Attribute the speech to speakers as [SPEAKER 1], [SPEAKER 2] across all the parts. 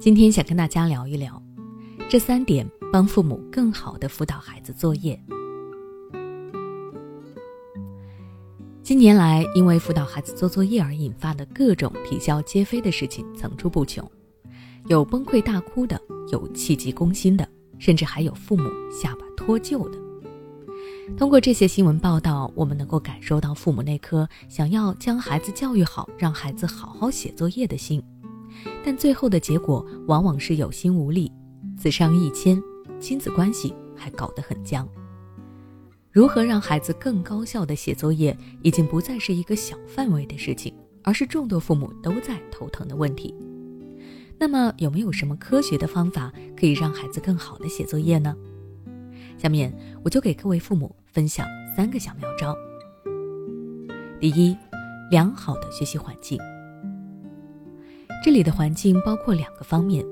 [SPEAKER 1] 今天想跟大家聊一聊这三点，帮父母更好的辅导孩子作业。近年来，因为辅导孩子做作业而引发的各种啼笑皆非的事情层出不穷，有崩溃大哭的，有气急攻心的，甚至还有父母下巴脱臼的。通过这些新闻报道，我们能够感受到父母那颗想要将孩子教育好、让孩子好好写作业的心，但最后的结果往往是有心无力，子伤一千，亲子关系还搞得很僵。如何让孩子更高效的写作业，已经不再是一个小范围的事情，而是众多父母都在头疼的问题。那么，有没有什么科学的方法可以让孩子更好的写作业呢？下面我就给各位父母分享三个小妙招。第一，良好的学习环境。这里的环境包括两个方面，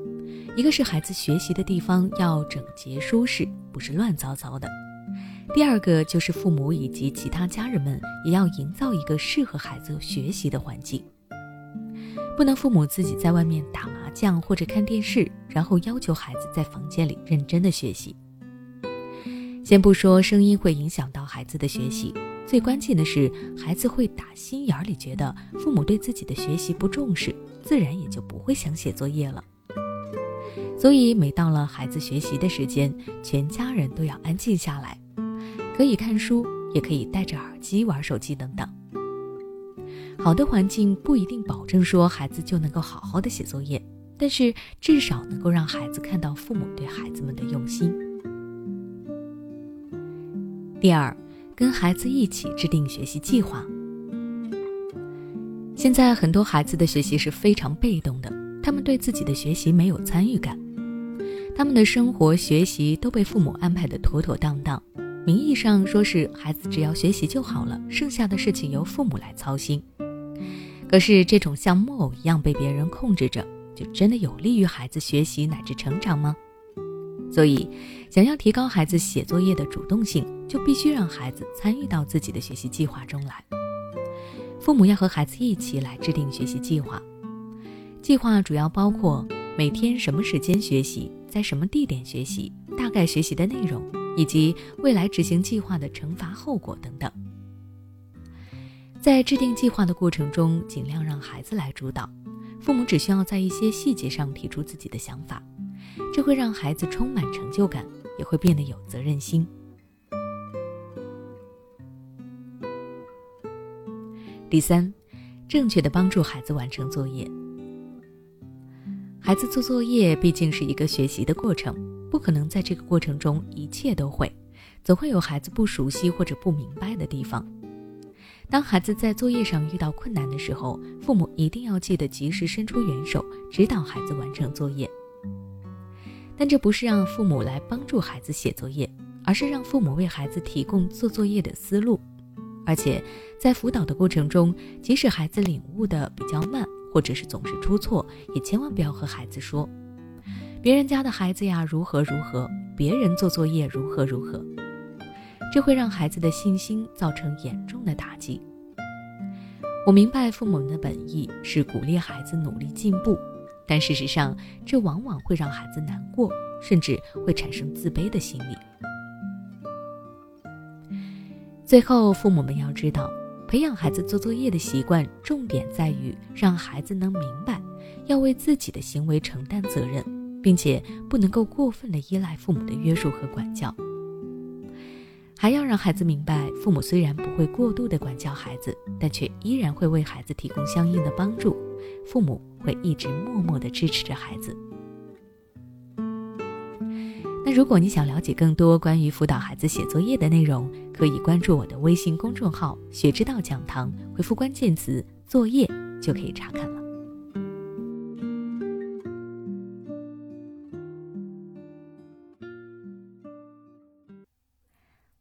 [SPEAKER 1] 一个是孩子学习的地方要整洁舒适，不是乱糟糟的；第二个就是父母以及其他家人们也要营造一个适合孩子学习的环境，不能父母自己在外面打麻将或者看电视，然后要求孩子在房间里认真的学习。先不说声音会影响到孩子的学习，最关键的是孩子会打心眼里觉得父母对自己的学习不重视，自然也就不会想写作业了。所以每到了孩子学习的时间，全家人都要安静下来，可以看书，也可以戴着耳机玩手机等等。好的环境不一定保证说孩子就能够好好的写作业，但是至少能够让孩子看到父母对孩子们的用心。第二，跟孩子一起制定学习计划。现在很多孩子的学习是非常被动的，他们对自己的学习没有参与感，他们的生活学习都被父母安排的妥妥当当，名义上说是孩子只要学习就好了，剩下的事情由父母来操心。可是这种像木偶一样被别人控制着，就真的有利于孩子学习乃至成长吗？所以，想要提高孩子写作业的主动性，就必须让孩子参与到自己的学习计划中来。父母要和孩子一起来制定学习计划，计划主要包括每天什么时间学习，在什么地点学习，大概学习的内容，以及未来执行计划的惩罚后果等等。在制定计划的过程中，尽量让孩子来主导，父母只需要在一些细节上提出自己的想法。这会让孩子充满成就感，也会变得有责任心。第三，正确的帮助孩子完成作业。孩子做作业毕竟是一个学习的过程，不可能在这个过程中一切都会，总会有孩子不熟悉或者不明白的地方。当孩子在作业上遇到困难的时候，父母一定要记得及时伸出援手，指导孩子完成作业。但这不是让父母来帮助孩子写作业，而是让父母为孩子提供做作业的思路。而且在辅导的过程中，即使孩子领悟的比较慢，或者是总是出错，也千万不要和孩子说：“别人家的孩子呀，如何如何，别人做作业如何如何。”这会让孩子的信心造成严重的打击。我明白父母们的本意是鼓励孩子努力进步。但事实上，这往往会让孩子难过，甚至会产生自卑的心理。最后，父母们要知道，培养孩子做作业的习惯，重点在于让孩子能明白，要为自己的行为承担责任，并且不能够过分的依赖父母的约束和管教。还要让孩子明白，父母虽然不会过度的管教孩子，但却依然会为孩子提供相应的帮助。父母。会一直默默的支持着孩子。那如果你想了解更多关于辅导孩子写作业的内容，可以关注我的微信公众号“学之道讲堂”，回复关键词“作业”就可以查看了。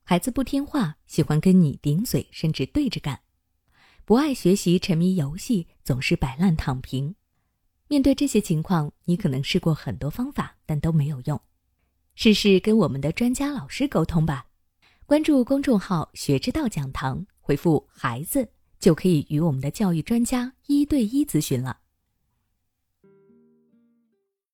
[SPEAKER 1] 孩子不听话，喜欢跟你顶嘴，甚至对着干；不爱学习，沉迷游戏，总是摆烂躺平。面对这些情况，你可能试过很多方法，但都没有用。试试跟我们的专家老师沟通吧。关注公众号“学之道讲堂”，回复“孩子”就可以与我们的教育专家一对一咨询了。